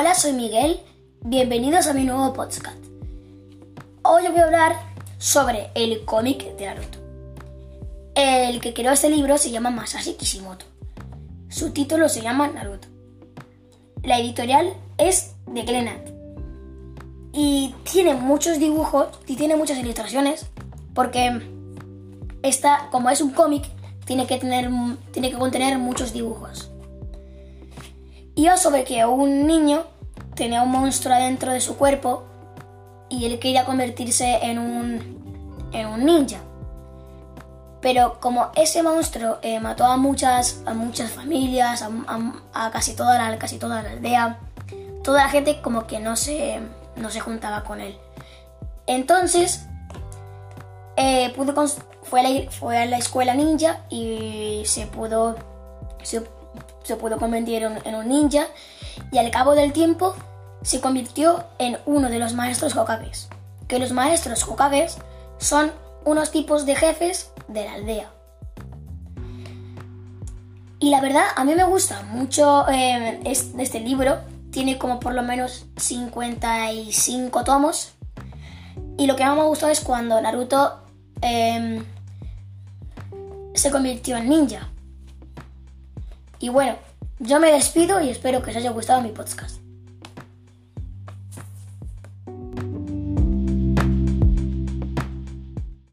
Hola, soy Miguel. Bienvenidos a mi nuevo podcast. Hoy voy a hablar sobre el cómic de Naruto. El que creó este libro se llama Masashi Kishimoto. Su título se llama Naruto. La editorial es de Glenat. Y tiene muchos dibujos y tiene muchas ilustraciones porque esta, como es un cómic, tiene que, tener, tiene que contener muchos dibujos. Iba sobre que un niño tenía un monstruo adentro de su cuerpo y él quería convertirse en un, en un ninja. Pero como ese monstruo eh, mató a muchas, a muchas familias, a, casi, toda la, casi toda la aldea, toda la gente como que no se, no se juntaba con él. Entonces, eh, fue, a la, fue a la escuela ninja y se pudo, pudo convertir en, un ninja y al cabo del tiempo se convirtió en uno de los maestros Hokages. Que los maestros Hokages son unos tipos de jefes de la aldea. Y la verdad, a mí me gusta mucho eh, este libro. Tiene como por lo menos 55 tomos. Y lo que más me gustó es cuando Naruto em, se convirtió en ninja. Y bueno, yo me despido y espero que os haya gustado mi podcast.